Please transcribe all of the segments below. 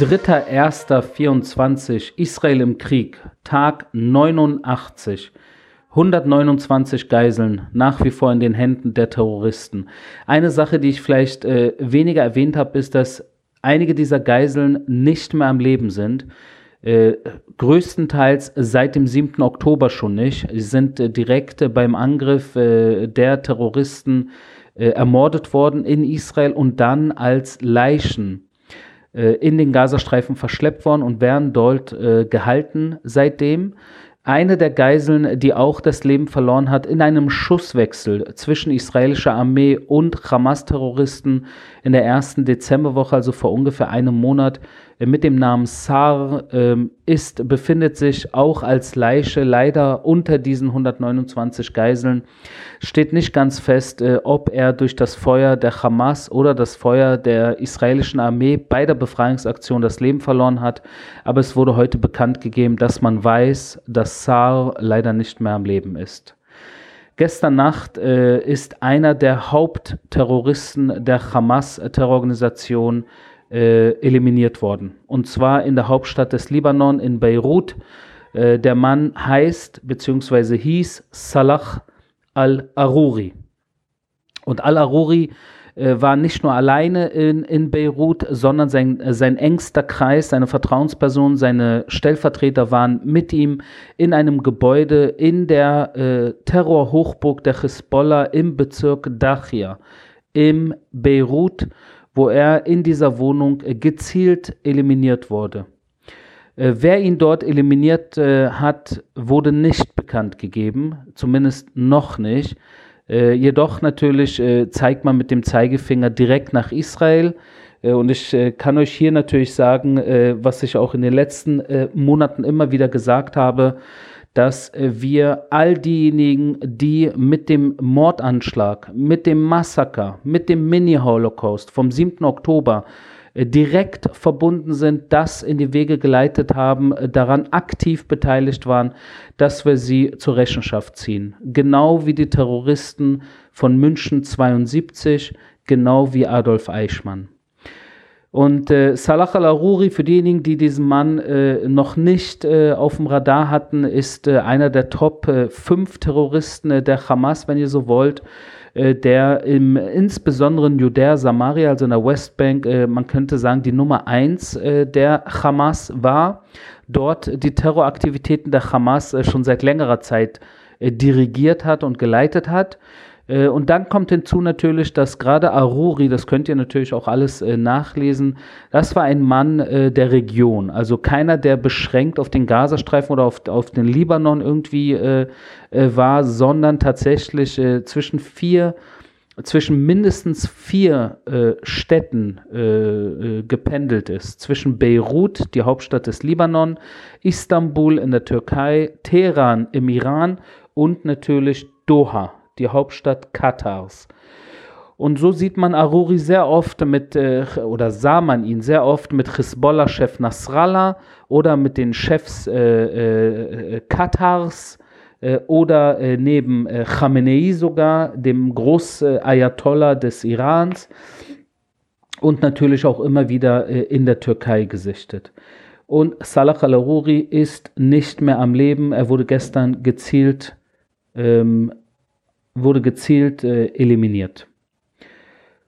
3.1.24 Israel im Krieg, Tag 89. 129 Geiseln nach wie vor in den Händen der Terroristen. Eine Sache, die ich vielleicht äh, weniger erwähnt habe, ist, dass einige dieser Geiseln nicht mehr am Leben sind. Äh, größtenteils seit dem 7. Oktober schon nicht. Sie sind äh, direkt äh, beim Angriff äh, der Terroristen äh, ermordet worden in Israel und dann als Leichen in den Gazastreifen verschleppt worden und werden dort äh, gehalten seitdem. Eine der Geiseln, die auch das Leben verloren hat, in einem Schusswechsel zwischen israelischer Armee und Hamas-Terroristen in der ersten Dezemberwoche, also vor ungefähr einem Monat, äh, mit dem Namen Sar ähm, ist, befindet sich auch als Leiche leider unter diesen 129 Geiseln. Steht nicht ganz fest, äh, ob er durch das Feuer der Hamas oder das Feuer der israelischen Armee bei der Befreiungsaktion das Leben verloren hat. Aber es wurde heute bekannt gegeben, dass man weiß, dass Sar leider nicht mehr am Leben ist. Gestern Nacht äh, ist einer der Hauptterroristen der Hamas-Terrororganisation äh, eliminiert worden. Und zwar in der Hauptstadt des Libanon, in Beirut. Äh, der Mann heißt bzw. hieß Salah al-Aruri. Und al-Aruri äh, war nicht nur alleine in, in Beirut, sondern sein, sein engster Kreis, seine Vertrauenspersonen, seine Stellvertreter waren mit ihm in einem Gebäude in der äh, Terrorhochburg der Hisbollah im Bezirk Dachia im Beirut wo er in dieser Wohnung äh, gezielt eliminiert wurde. Äh, wer ihn dort eliminiert äh, hat, wurde nicht bekannt gegeben, zumindest noch nicht. Jedoch natürlich zeigt man mit dem Zeigefinger direkt nach Israel. und ich kann euch hier natürlich sagen, was ich auch in den letzten Monaten immer wieder gesagt habe, dass äh, wir all diejenigen, die mit dem Mordanschlag, mit dem Massaker, mit dem Mini-Holocaust vom 7. Oktober äh, direkt verbunden sind, das in die Wege geleitet haben, äh, daran aktiv beteiligt waren, dass wir sie zur Rechenschaft ziehen. Genau wie die Terroristen von München 72, genau wie Adolf Eichmann. Und äh, Salah al-Aruri, für diejenigen, die diesen Mann äh, noch nicht äh, auf dem Radar hatten, ist äh, einer der Top 5 äh, Terroristen äh, der Hamas, wenn ihr so wollt, der im insbesondere in Judäa, Samaria, also in der Westbank, man könnte sagen, die Nummer 1 der Hamas war. Dort die Terroraktivitäten der Hamas schon seit längerer Zeit dirigiert hat und geleitet hat. Äh, und dann kommt hinzu natürlich, dass gerade Aruri, das könnt ihr natürlich auch alles äh, nachlesen, das war ein Mann äh, der Region. Also keiner, der beschränkt auf den Gazastreifen oder auf, auf den Libanon irgendwie war, sondern tatsächlich zwischen vier, zwischen mindestens vier Städten gependelt ist. Zwischen Beirut, die Hauptstadt des Libanon, Istanbul in der Türkei, Teheran im Iran und natürlich Doha die Hauptstadt Katars. Und so sieht man Aruri sehr oft mit, äh, oder sah man ihn sehr oft mit Hisbollah-Chef Nasrallah oder mit den Chefs äh, äh, Katars äh, oder äh, neben äh, Khamenei sogar, dem Groß-Ayatollah des Irans und natürlich auch immer wieder in der Türkei gesichtet. Und Salah al-Aruri ist nicht mehr am Leben. Er wurde gestern gezielt ähm, wurde gezielt äh, eliminiert.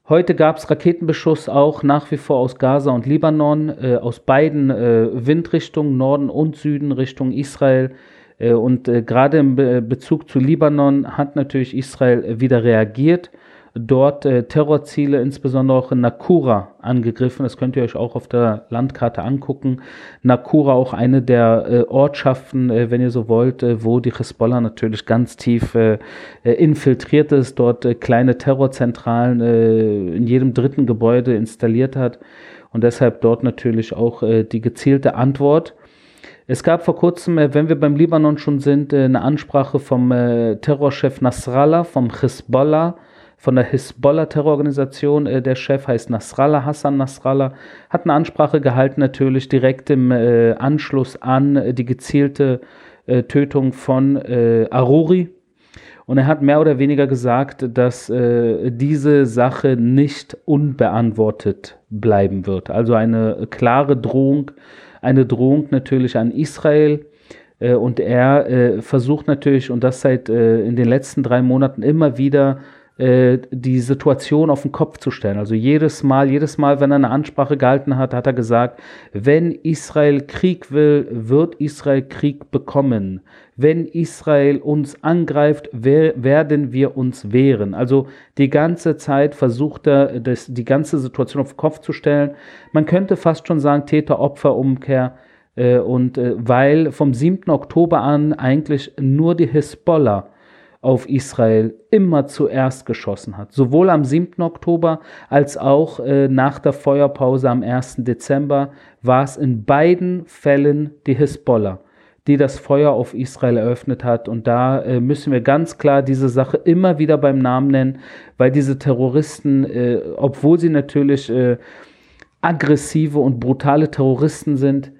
Heute gab es Raketenbeschuss auch nach wie vor aus Gaza und Libanon, äh, aus beiden äh, Windrichtungen, Norden und Süden Richtung Israel. Äh, und äh, gerade im Be Bezug zu Libanon hat natürlich Israel wieder reagiert dort äh, Terrorziele, insbesondere auch in Nakura, angegriffen. Das könnt ihr euch auch auf der Landkarte angucken. Nakura auch eine der äh, Ortschaften, äh, wenn ihr so wollt, äh, wo die Hezbollah natürlich ganz tief äh, äh, infiltriert ist, dort kleine Terrorzentralen in jedem dritten Gebäude installiert hat und deshalb dort natürlich auch die gezielte Antwort. Es gab vor kurzem, wenn wir beim Libanon schon sind, eine Ansprache vom Terrorchef Nasrallah, vom Hezbollah, von der Hisbollah-Terrororganisation. Äh, der Chef heißt Nasrallah, Hassan Nasrallah, hat eine Ansprache gehalten, natürlich direkt im äh, Anschluss an äh, die gezielte äh, Tötung von äh, Aruri. Und er hat mehr oder weniger gesagt, dass diese Sache nicht unbeantwortet bleiben wird. Also eine klare Drohung, eine Drohung natürlich an Israel. Und er äh, versucht natürlich, und das seit äh, in den letzten drei Monaten immer wieder, die Situation auf den Kopf zu stellen. Also jedes Mal, jedes Mal, wenn er eine Ansprache gehalten hat, hat er gesagt, wenn Israel Krieg will, wird Israel Krieg bekommen. Wenn Israel uns angreift, werden wir uns wehren. Also die ganze Zeit versucht er, das, die ganze Situation auf den Kopf zu stellen. Man könnte fast schon sagen, Täter-Opfer-Umkehr. Äh, und äh, weil vom 7. Oktober an eigentlich nur die Hisbollah auf Israel immer zuerst geschossen hat. Sowohl am 7. Oktober als auch äh, nach der Feuerpause am 1. Dezember war es in beiden Fällen die Hisbollah, die das Feuer auf Israel eröffnet hat. Und da äh, müssen wir ganz klar diese Sache immer wieder beim Namen nennen, weil diese Terroristen, äh, obwohl sie natürlich äh, aggressive und brutale Terroristen sind,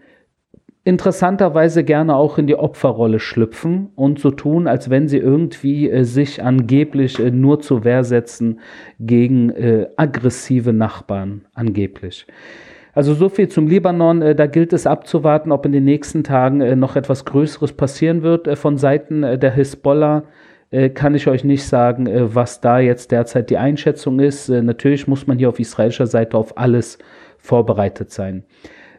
interessanterweise gerne auch in die Opferrolle schlüpfen und so tun, als wenn sie irgendwie äh, sich angeblich äh, nur zur Wehr setzen gegen äh, aggressive Nachbarn, angeblich. Also so viel zum Libanon. Äh, da gilt es abzuwarten, ob in den nächsten Tagen äh, noch etwas Größeres passieren wird. Äh, von Seiten der Hisbollah kann ich euch nicht sagen, was da jetzt derzeit die Einschätzung ist. Natürlich muss man hier auf israelischer Seite auf alles vorbereitet sein.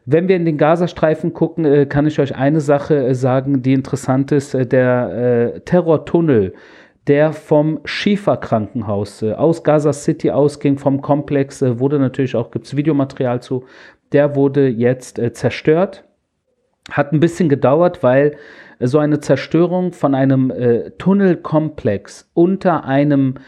Wenn wir in den Gazastreifen gucken, äh, kann ich euch eine Sache äh, sagen, die interessant ist. Äh, der Terrortunnel, der vom Schiefer-Krankenhaus aus Gaza City ausging, vom Komplex, wurde natürlich auch, gibt es Videomaterial zu, der wurde jetzt zerstört. Hat ein bisschen gedauert, weil so eine Zerstörung von einem Tunnelkomplex unter einem äh,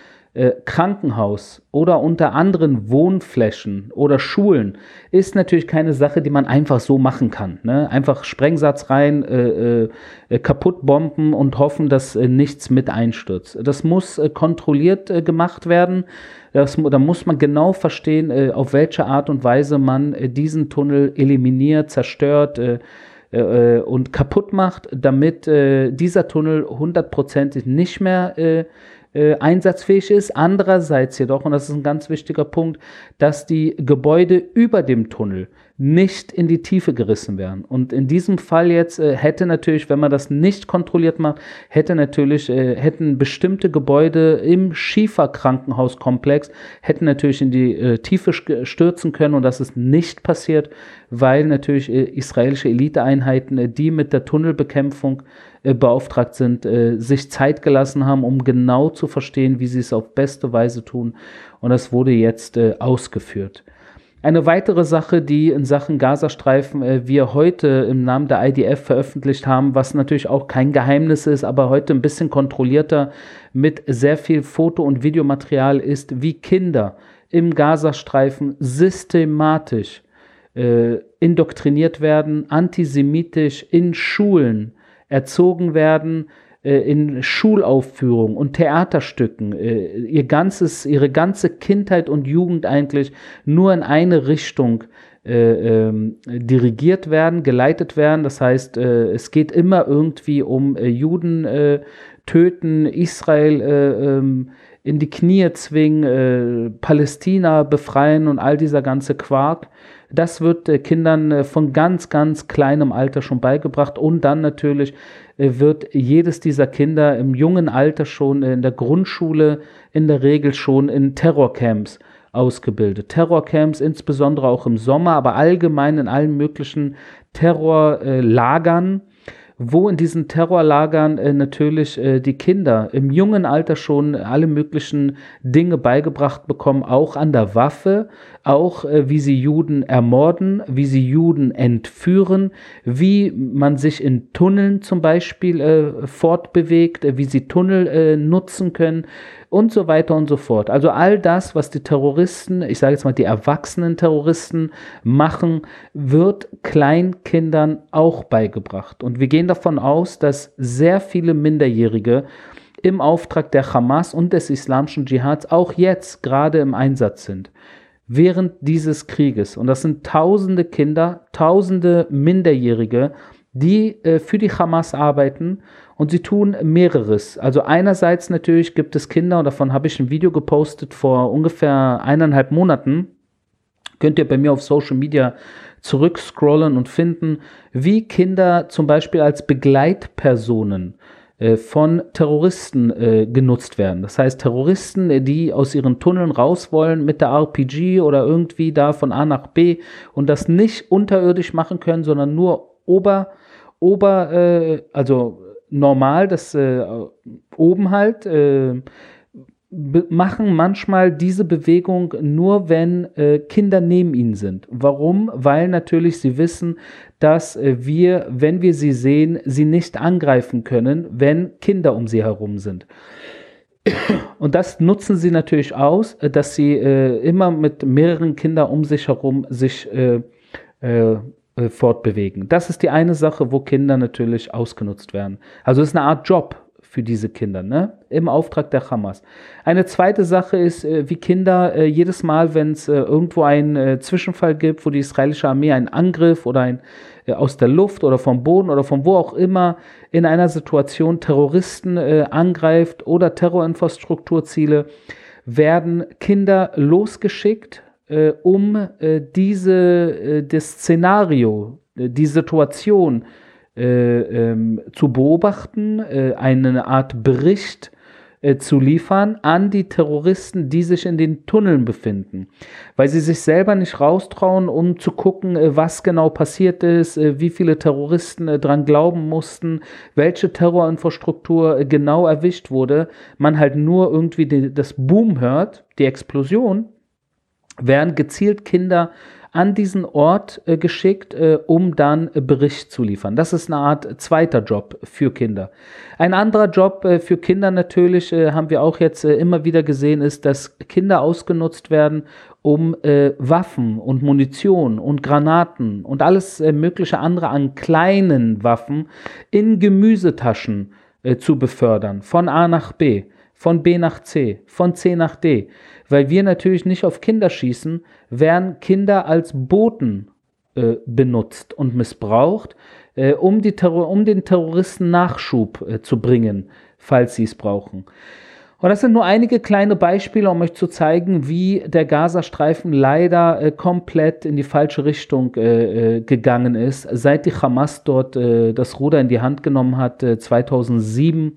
Krankenhaus oder unter anderen Wohnflächen oder Schulen ist natürlich keine Sache, die man einfach so machen kann. Ne? Einfach Sprengsatz rein, äh, äh, kaputt bomben und hoffen, dass äh, nichts mit einstürzt. Das muss äh, kontrolliert äh, gemacht werden. Das, da muss man genau verstehen, äh, auf welche Art und Weise man äh, diesen Tunnel eliminiert, zerstört äh, äh, und kaputt macht, damit äh, dieser Tunnel hundertprozentig nicht mehr äh, äh, einsatzfähig ist. Andererseits jedoch, und das ist ein ganz wichtiger Punkt, dass die Gebäude über dem Tunnel nicht in die Tiefe gerissen werden. Und in diesem Fall jetzt äh, hätte natürlich, wenn man das nicht kontrolliert macht, hätte natürlich, äh, hätten bestimmte Gebäude im Schieferkrankenhauskomplex, hätten natürlich in die äh, Tiefe stürzen können und das ist nicht passiert, weil natürlich äh, israelische Eliteeinheiten, äh, die mit der Tunnelbekämpfung äh, beauftragt sind, sich Zeit gelassen haben, um genau zu verstehen, wie sie es auf beste Weise tun. Und das wurde jetzt ausgeführt. Eine weitere Sache, die in Sachen Gazastreifen äh, wir heute im Namen der IDF veröffentlicht haben, was natürlich auch kein Geheimnis ist, aber heute ein bisschen kontrollierter mit sehr viel Foto- und Videomaterial ist, wie Kinder im Gazastreifen systematisch äh, indoktriniert werden, antisemitisch in Schulen erzogen werden, äh, in Schulaufführungen und Theaterstücken äh, ihr ganzes, ihre ganze Kindheit und Jugend eigentlich nur in eine Richtung äh, ähm, dirigiert werden, geleitet werden. Das heißt, äh, es geht immer irgendwie um äh, Juden äh, töten, Israel ähm, in die Knie zwingen, Palästina befreien und all dieser ganze Quark. Das wird äh, Kindern äh, von ganz, ganz kleinem Alter schon beigebracht und dann natürlich äh, wird jedes dieser Kinder im jungen Alter schon in der Grundschule in der Regel schon in Terrorcamps ausgebildet. Terrorcamps insbesondere auch im Sommer, aber allgemein in allen möglichen Terrorlagern wo in diesen Terrorlagern äh, natürlich äh, die Kinder im jungen Alter schon alle möglichen Dinge beigebracht bekommen, auch an der Waffe, auch äh, wie sie Juden ermorden, wie sie Juden entführen, wie man sich in Tunneln zum Beispiel äh, fortbewegt, äh, wie sie Tunnel äh, nutzen können, und so weiter und so fort. Also all das, was die Terroristen, ich sage jetzt mal die erwachsenen Terroristen machen, wird Kleinkindern auch beigebracht. Und wir gehen davon aus, dass sehr viele Minderjährige im Auftrag der Hamas und des islamischen Dschihads auch jetzt gerade im Einsatz sind. Während dieses Krieges. Und das sind tausende Kinder, tausende Minderjährige, die äh, für die Hamas arbeiten und sie tun mehreres. Also einerseits natürlich gibt es Kinder, und davon habe ich ein Video gepostet vor ungefähr eineinhalb Monaten. Könnt ihr bei mir auf Social Media zurückscrollen und finden, wie Kinder zum Beispiel als Begleitpersonen äh, von Terroristen äh, genutzt werden. Das heißt, Terroristen, äh, die aus ihren Tunneln raus wollen mit der RPG oder irgendwie da von A nach B und das nicht unterirdisch machen können, sondern nur ober, ober, äh, also normal, das äh, oben halt, äh, machen manchmal diese Bewegung nur, wenn äh, Kinder neben ihnen sind. Warum? Weil natürlich sie wissen, dass äh, wir, wenn wir sie sehen, sie nicht angreifen können, wenn Kinder um sie herum sind. Und das nutzen sie natürlich aus, äh, dass sie äh, immer mit mehreren Kindern um sich herum sich äh, fortbewegen. Das ist die eine Sache, wo Kinder natürlich ausgenutzt werden. Also es ist eine Art Job für diese Kinder, ne? Im Auftrag der Hamas. Eine zweite Sache ist, äh, wie Kinder äh, jedes Mal, wenn es irgendwo einen Zwischenfall gibt, wo die israelische Armee einen Angriff oder ein aus der Luft oder vom Boden oder von wo auch immer in einer Situation Terroristen angreift oder Terrorinfrastrukturziele, werden Kinder losgeschickt äh, um äh, diese, äh, das Szenario, äh, die Situation äh, ähm, zu beobachten, eine Art Bericht zu liefern an die Terroristen, die sich in den Tunneln befinden, weil sie sich selber nicht raustrauen, um zu gucken, was genau passiert ist, wie viele Terroristen dran glauben mussten, welche Terrorinfrastruktur genau erwischt wurde. Man halt nur irgendwie das Boom hört, die Explosion werden gezielt Kinder an diesen Ort äh, geschickt, äh, um dann äh, Bericht zu liefern. Das ist eine Art zweiter Job für Kinder. Ein anderer Job äh, für Kinder natürlich, äh, haben wir auch jetzt äh, immer wieder gesehen, ist, dass Kinder ausgenutzt werden, um Waffen und Munition und Granaten und alles mögliche andere an kleinen Waffen in Gemüsetaschen zu befördern, von A nach B, von B nach C, von C nach D weil wir natürlich nicht auf Kinder schießen, werden Kinder als Boten äh, benutzt und missbraucht, äh, um, um den Terroristen Nachschub äh, zu bringen, falls sie es brauchen. Und das sind nur einige kleine Beispiele, um euch zu zeigen, wie der Gazastreifen leider äh, komplett in die falsche Richtung äh, äh gegangen ist, seit die Hamas dort das Ruder in die Hand genommen hat, 2007 äh,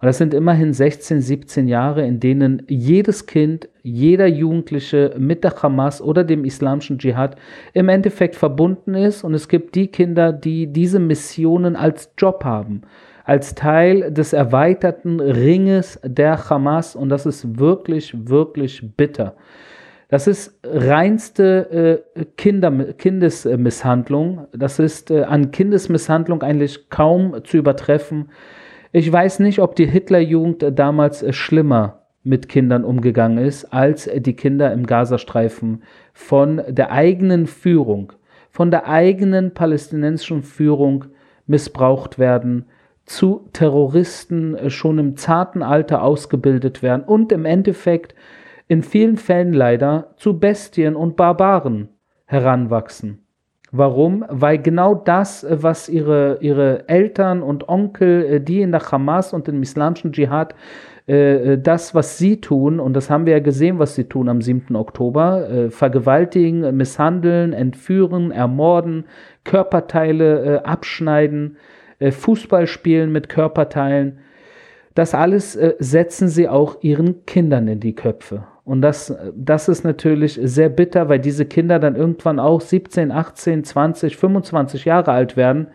und das sind immerhin 16, 17 Jahre, in denen jedes Kind, jeder Jugendliche mit der Hamas oder dem islamischen Dschihad im Endeffekt verbunden ist. Und es gibt die Kinder, die diese Missionen als Job haben, als Teil des erweiterten Ringes der Hamas. Und das ist wirklich, wirklich bitter. Das ist reinste äh, Kinder, Kindesmisshandlung. Das ist äh, an Kindesmisshandlung eigentlich kaum zu übertreffen. Ich weiß nicht, ob die Hitlerjugend damals schlimmer mit Kindern umgegangen ist, als die Kinder im Gazastreifen von der eigenen Führung, von der eigenen palästinensischen Führung missbraucht werden, zu Terroristen schon im zarten Alter ausgebildet werden und im Endeffekt in vielen Fällen leider zu Bestien und Barbaren heranwachsen. Warum? Weil genau das, äh, was ihre, ihre Eltern und Onkel, äh, die in der Hamas und im islamischen Dschihad, äh, das, was sie tun, und das haben wir ja gesehen, was sie tun am 7. Oktober, vergewaltigen, misshandeln, entführen, ermorden, Körperteile abschneiden, Fußball spielen mit Körperteilen, das alles setzen sie auch ihren Kindern in die Köpfe. Und das, das ist natürlich sehr bitter, weil diese Kinder dann irgendwann auch 17, 18, 20, 25 Jahre alt werden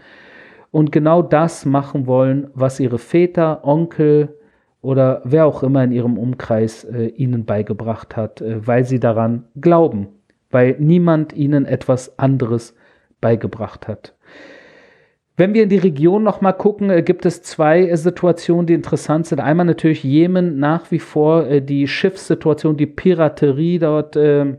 und genau das machen wollen, was ihre Väter, Onkel oder wer auch immer in ihrem Umkreis äh, ihnen beigebracht hat, äh, weil sie daran glauben, weil niemand ihnen etwas anderes beigebracht hat. Wenn wir in die Region nochmal gucken, äh, gibt es zwei äh, Situationen, die interessant sind. Einmal natürlich Jemen, nach wie vor äh, die Schiffssituation, die Piraterie dort äh,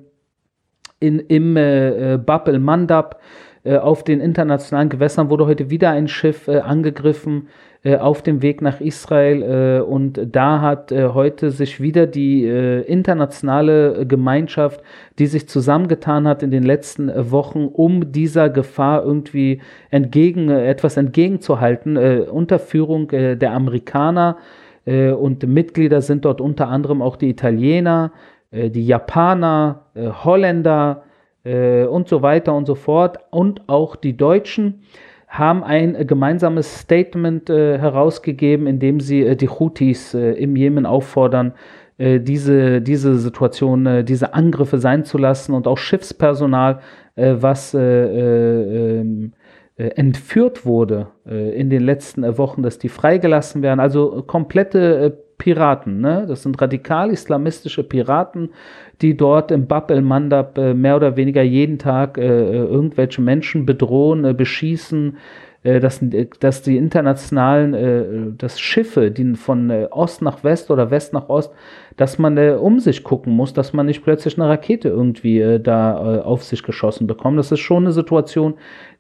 in, im äh, Bab el-Mandab auf den internationalen Gewässern wurde heute wieder ein Schiff angegriffen auf dem Weg nach Israel. Äh, und da hat äh, heute sich wieder die internationale Gemeinschaft, die sich zusammengetan hat in den letzten Wochen, um dieser Gefahr irgendwie entgegen, etwas entgegenzuhalten, unter Führung der Amerikaner. und Mitglieder sind dort unter anderem auch die Italiener, die Japaner, Holländer und so weiter und so fort und auch die Deutschen haben ein gemeinsames Statement äh, herausgegeben, in dem sie äh, die Houthis äh, im Jemen auffordern, äh, diese, diese Situation, äh, diese Angriffe sein zu lassen und auch Schiffspersonal, äh, was ähm, entführt wurde in den letzten Wochen, dass die freigelassen werden. Also komplette Piraten, ne? Das sind radikal-islamistische Piraten, die dort im Bab el-Mandab äh, mehr oder weniger jeden Tag äh, äh irgendwelche Menschen bedrohen, beschießen, dass, dass die internationalen, dass Schiffe, die von Ost nach West oder West nach Ost, dass man um sich gucken muss, dass man nicht plötzlich eine Rakete irgendwie da auf sich geschossen bekommt. Das ist schon eine Situation,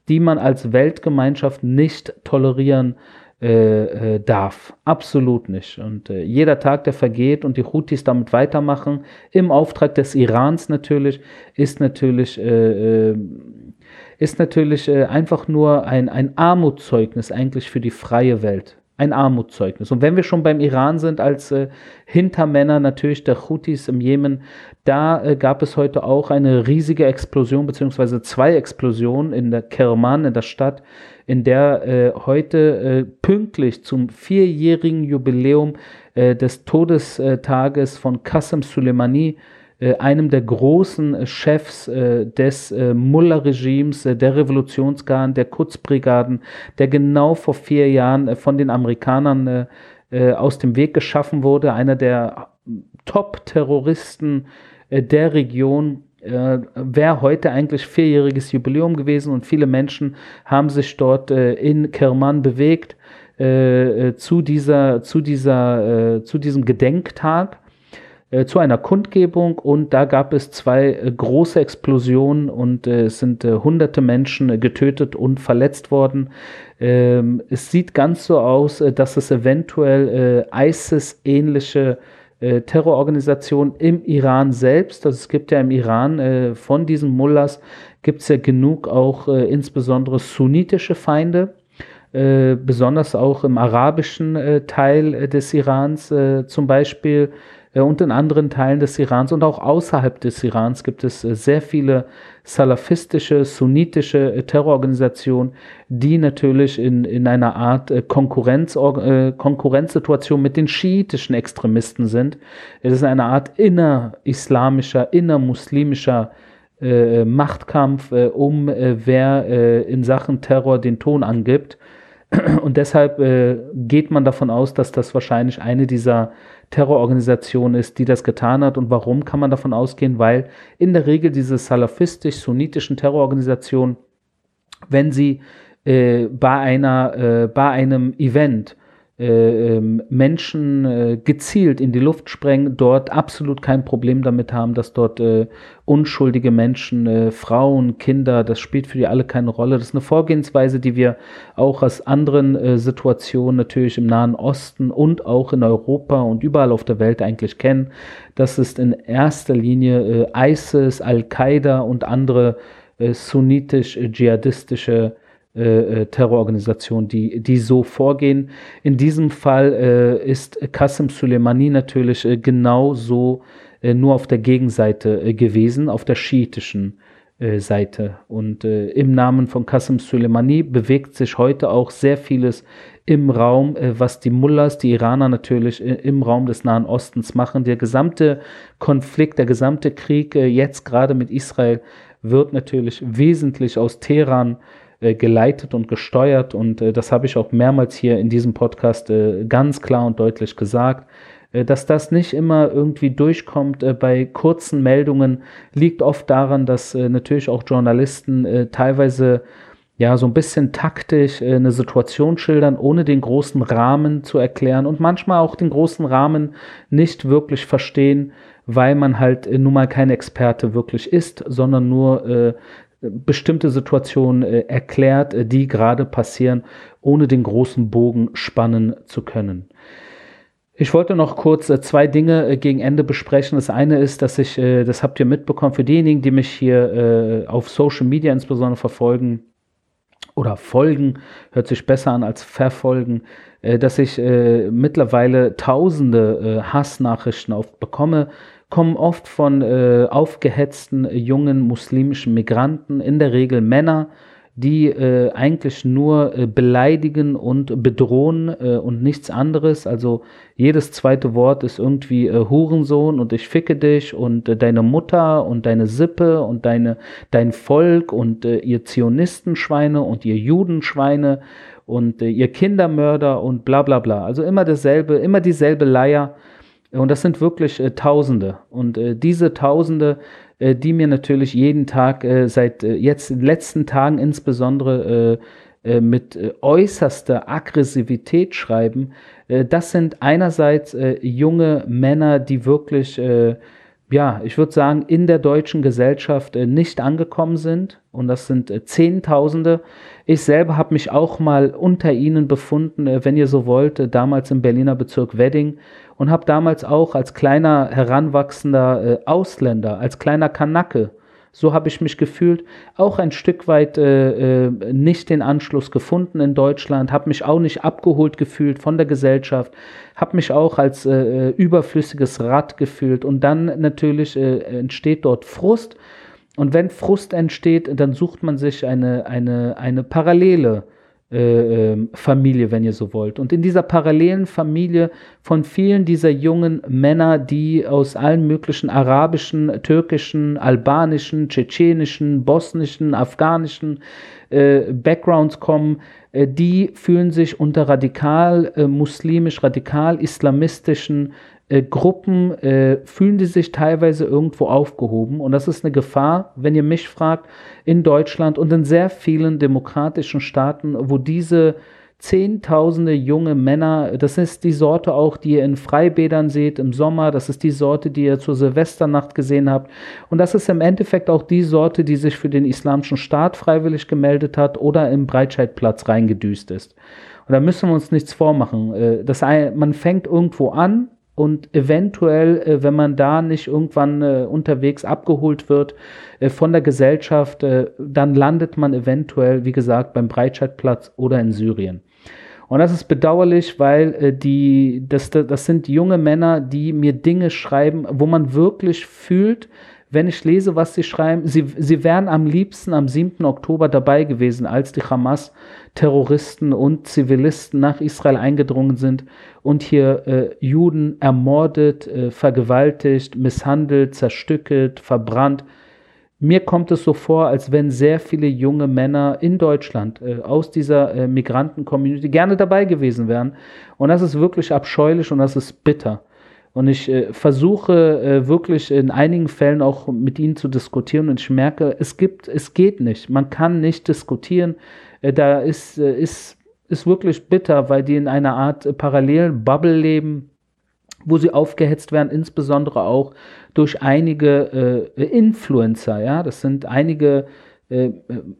die man als Weltgemeinschaft nicht tolerieren kann äh, äh, darf. Absolut nicht. Und äh, jeder Tag, der vergeht und die Houthis damit weitermachen, im Auftrag des Irans natürlich, ist natürlich, äh, äh ist natürlich äh, einfach nur ein, ein Armutszeugnis eigentlich für die freie Welt. Ein Armutszeugnis. Und wenn wir schon beim Iran sind, als äh, Hintermänner natürlich der Houthis im Jemen, da äh, gab es heute auch eine riesige Explosion, beziehungsweise zwei Explosionen in der Kerman, in der Stadt, in der äh, heute äh, pünktlich zum vierjährigen Jubiläum äh, des Todestages von Qasem Soleimani, einem der großen Chefs äh, des äh, Mullah-Regimes, der Revolutionsgarden, der Kutzbrigaden, der genau vor vier Jahren von den Amerikanern aus dem Weg geschaffen wurde, einer der Top-Terroristen der Region, äh, wäre heute eigentlich vierjähriges Jubiläum gewesen und viele Menschen haben sich dort äh, in Kerman bewegt äh, äh zu dieser, zu dieser, äh, zu diesem Gedenktag. äh, zu einer Kundgebung und da gab es zwei große Explosionen und es sind hunderte Menschen getötet und verletzt worden. Ähm, es sieht ganz so aus, dass es eventuell ISIS-ähnliche äh, Terrororganisation im Iran selbst. Also es gibt ja im Iran äh, von diesen Mullahs gibt es ja genug auch äh, insbesondere sunnitische Feinde, äh, besonders auch im arabischen äh, Teil des Irans zum Beispiel und in anderen Teilen des Irans und auch außerhalb des Irans gibt es sehr viele salafistische, sunnitische äh, Terrororganisationen, die natürlich in, in einer Art äh, Konkurrenz, äh, Konkurrenzsituation mit den schiitischen Extremisten sind. Es ist eine Art inner-islamischer, inner-muslimischer äh, Machtkampf, äh, um äh, wer äh, in Sachen Terror den Ton angibt. Und deshalb äh, geht man davon aus, dass das wahrscheinlich eine dieser Terrororganisation ist, die das getan hat. Und warum kann man davon ausgehen? Weil in der Regel diese salafistisch-sunnitischen Terrororganisationen, wenn sie äh, bei, einer, äh, bei einem Event äh, ähm, Menschen äh, gezielt in die Luft sprengen, dort absolut kein Problem damit haben, dass dort äh, unschuldige Menschen, Frauen, Kinder, das spielt für die alle keine Rolle. Das ist eine Vorgehensweise, die wir auch aus anderen Situationen natürlich im Nahen Osten und auch in Europa und überall auf der Welt eigentlich kennen. Das ist in erster Linie ISIS, Al-Qaida und andere sunnitisch-dschihadistische äh, äh, Terrororganisationen, die, die so vorgehen. In diesem Fall äh, ist Qasem Soleimani natürlich äh, genauso äh, nur auf der Gegenseite äh, gewesen, auf der schiitischen äh, Seite. Und im Namen von Qasem Soleimani bewegt sich heute auch sehr vieles im Raum, was die Mullahs, die Iraner natürlich im Raum des Nahen Ostens machen. Der gesamte Konflikt, der gesamte Krieg jetzt gerade mit Israel wird natürlich wesentlich aus Teheran äh, geleitet und gesteuert und äh, das habe ich auch mehrmals hier in diesem Podcast äh, ganz klar und deutlich gesagt. Äh, dass das nicht immer irgendwie durchkommt äh, bei kurzen Meldungen, liegt oft daran, dass natürlich auch Journalisten teilweise ja, so ein bisschen taktisch äh, eine Situation schildern, ohne den großen Rahmen zu erklären und manchmal auch den großen Rahmen nicht wirklich verstehen, weil man halt äh, nun mal kein Experte wirklich ist, sondern nur äh, bestimmte Situationen äh, erklärt, äh, die gerade passieren, ohne den großen Bogen spannen zu können. Ich wollte noch kurz äh, zwei Dinge äh, gegen Ende besprechen. Das eine ist, dass ich, das habt ihr mitbekommen, für diejenigen, die mich hier auf Social Media insbesondere verfolgen oder folgen, hört sich besser an als verfolgen, dass ich mittlerweile tausende Hassnachrichten auf bekomme, kommen oft von aufgehetzten jungen muslimischen Migranten, in der Regel Männer, die äh, eigentlich nur äh, beleidigen und bedrohen äh, und nichts anderes. Also jedes zweite Wort ist irgendwie äh, Hurensohn und ich ficke dich und äh, deine Mutter und deine Sippe und deine, dein Volk und äh, ihr Zionistenschweine und ihr Judenschweine und äh, ihr Kindermörder und bla bla bla. Also immer dasselbe, immer dieselbe Leier. Und das sind wirklich äh, Tausende. Und äh, diese Tausende äh, die mir natürlich jeden Tag äh, seit äh, jetzt in den letzten Tagen insbesondere äh, mit äußerster Aggressivität schreiben. das sind einerseits junge Männer, die wirklich ja, ich würde sagen, in der deutschen Gesellschaft nicht angekommen sind. Und das sind Zehntausende. Ich selber habe mich auch mal unter ihnen befunden, wenn ihr so wollt, damals im Berliner Bezirk Wedding. Und habe damals auch als kleiner, heranwachsender äh, Ausländer, als kleiner Kanacke, so habe ich mich gefühlt, auch ein Stück weit äh, äh, nicht den Anschluss gefunden in Deutschland, habe mich auch nicht abgeholt gefühlt von der Gesellschaft, habe mich auch als äh, äh, überflüssiges Rad gefühlt und dann natürlich äh, entsteht dort Frust und wenn Frust entsteht, dann sucht man sich eine, eine, eine parallele Familie, wenn ihr so wollt. Und in dieser parallelen Familie von vielen dieser jungen Männer, die aus allen möglichen arabischen, türkischen, albanischen, tschetschenischen, bosnischen, afghanischen äh, Backgrounds kommen, äh, die fühlen sich unter radikal äh, muslimisch, radikal islamistischen äh, Gruppen äh, fühlen die sich teilweise irgendwo aufgehoben. Und das ist eine Gefahr, wenn ihr mich fragt, in Deutschland und in sehr vielen demokratischen Staaten, wo diese Zehntausende junge Männer, das ist die Sorte auch, die ihr in Freibädern seht im Sommer, das ist die Sorte, die ihr zur Silvesternacht gesehen habt. Und das ist im Endeffekt auch die Sorte, die sich für den Islamischen Staat freiwillig gemeldet hat oder im Breitscheidplatz reingedüst ist. Und da müssen wir uns nichts vormachen. Äh, das, man fängt irgendwo an, und eventuell, äh, wenn man da nicht irgendwann äh, unterwegs abgeholt wird äh, von der Gesellschaft, dann landet man eventuell, wie gesagt, beim Breitscheidplatz oder in Syrien. Und das ist bedauerlich, weil die, das, das sind junge Männer, die mir Dinge schreiben, wo man wirklich fühlt, wenn ich lese, was sie schreiben, sie, sie wären am liebsten am 7. Oktober dabei gewesen, als die Hamas Terroristen und Zivilisten nach Israel eingedrungen sind und hier äh, Juden ermordet, äh, vergewaltigt, misshandelt, zerstückelt, verbrannt. Mir kommt es so vor, als wenn sehr viele junge Männer in Deutschland äh, aus dieser äh, Migranten-Community gerne dabei gewesen wären. Und das ist wirklich abscheulich und das ist bitter. Und ich äh, versuche äh, wirklich in einigen Fällen auch mit ihnen zu diskutieren und ich merke, es gibt, es geht nicht. Man kann nicht diskutieren. Äh, da ist, äh, ist, ist wirklich bitter, weil die in einer Art äh, parallelen Bubble leben, wo sie aufgehetzt werden, insbesondere auch durch einige äh, Influencer. Ja, das sind einige äh,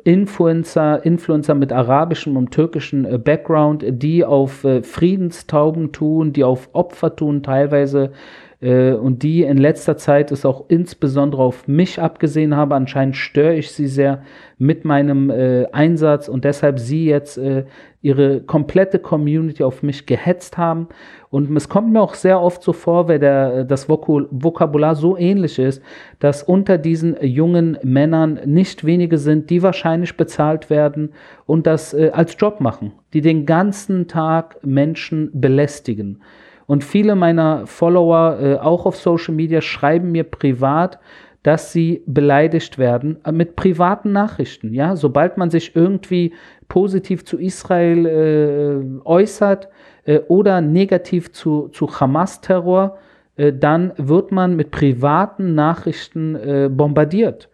Influencer, Influencer mit arabischem und türkischem äh, Background, die auf Friedenstauben tun, die auf Opfer tun, teilweise und die in letzter Zeit es auch insbesondere auf mich abgesehen habe. Anscheinend störe ich sie sehr mit meinem äh, Einsatz und deshalb sie jetzt äh, ihre komplette Community auf mich gehetzt haben. Und es kommt mir auch sehr oft so vor, weil der, das Vokabular so ähnlich ist, dass unter diesen jungen Männern nicht wenige sind, die wahrscheinlich bezahlt werden und das äh, als Job machen, die den ganzen Tag Menschen belästigen. Und viele meiner Follower, äh, auch auf Social Media, schreiben mir privat, dass sie beleidigt werden äh, mit privaten Nachrichten. Ja, sobald man sich irgendwie positiv zu Israel äh, äußert äh, oder negativ zu, zu Hamas-Terror, äh, dann wird man mit privaten Nachrichten äh, bombardiert.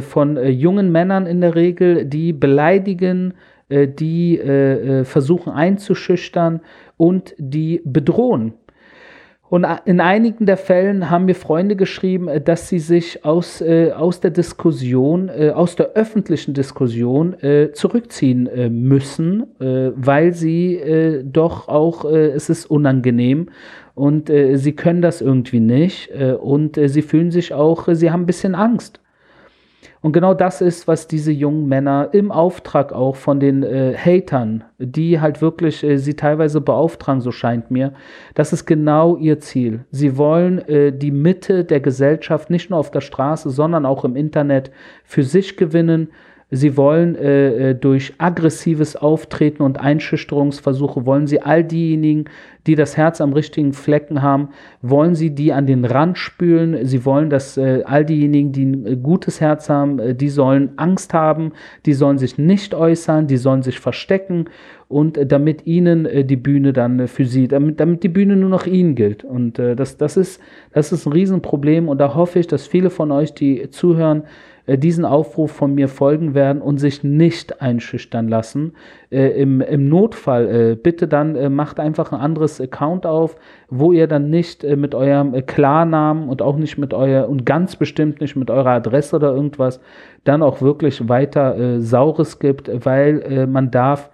von jungen Männern in der Regel, die beleidigen, die versuchen einzuschüchtern und die bedrohen. Und in einigen der Fällen haben mir Freunde geschrieben, äh, dass sie sich aus, äh, aus der Diskussion, äh, aus der öffentlichen Diskussion äh, zurückziehen äh, müssen, äh, weil sie doch auch, es ist unangenehm und sie können das irgendwie nicht und sie fühlen sich auch, sie haben ein bisschen Angst. Und genau das ist, was diese jungen Männer im Auftrag auch von den äh, Hatern, die halt wirklich äh, sie teilweise beauftragen, so scheint mir, das ist genau ihr Ziel. Sie wollen äh, die Mitte der Gesellschaft nicht nur auf der Straße, sondern auch im Internet für sich gewinnen. Sie wollen äh, äh, durch aggressives Auftreten und Einschüchterungsversuche, wollen sie all diejenigen, die das Herz am richtigen Flecken haben, wollen sie die an den Rand spülen. Sie wollen, dass äh, all diejenigen, die ein äh, gutes Herz haben, äh, die sollen Angst haben, die sollen sich nicht äußern, die sollen sich verstecken und äh, damit ihnen die Bühne dann für sie, damit, damit die Bühne nur noch ihnen gilt. Und das, das, ist, das ist ein Riesenproblem und da hoffe ich, dass viele von euch, die zuhören, diesen Aufruf von mir folgen werden und sich nicht einschüchtern lassen. Im, Im Notfall bitte dann macht einfach ein anderes Account auf, wo ihr dann nicht äh, mit eurem äh, Klarnamen und auch nicht mit euer und ganz bestimmt nicht mit eurer Adresse oder irgendwas dann auch wirklich weiter äh, Saures gibt, weil äh, man darf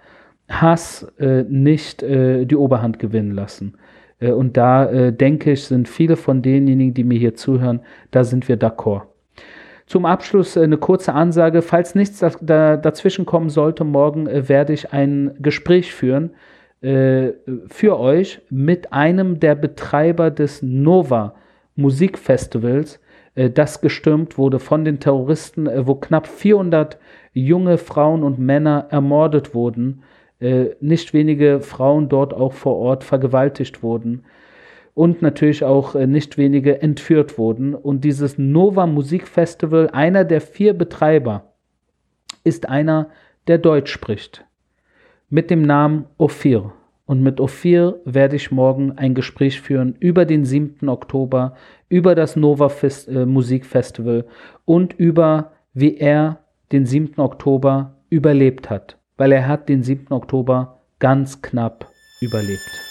Hass äh, nicht äh, die Oberhand gewinnen lassen. und da denke ich, sind viele von denjenigen, die mir hier zuhören, da sind wir d'accord. Zum Abschluss eine kurze Ansage. Falls nichts dazwischen kommen sollte, morgen werde ich ein Gespräch führen äh, für euch mit einem der Betreiber des Nova Musikfestivals, äh, das gestürmt wurde von den Terroristen, äh, wo knapp 400 junge Frauen und Männer ermordet wurden, äh, nicht wenige Frauen dort auch vor Ort vergewaltigt wurden und natürlich auch äh, nicht wenige entführt wurden. Und dieses Nova Musikfestival, einer der vier Betreiber, ist einer, der Deutsch spricht mit dem Namen Ophir. Und mit Ophir werde ich morgen ein Gespräch führen über den 7. Oktober, über das Nova Fest, äh, Musikfestival und über, wie er den 7. Oktober überlebt hat. Weil er hat den 7. Oktober ganz knapp überlebt.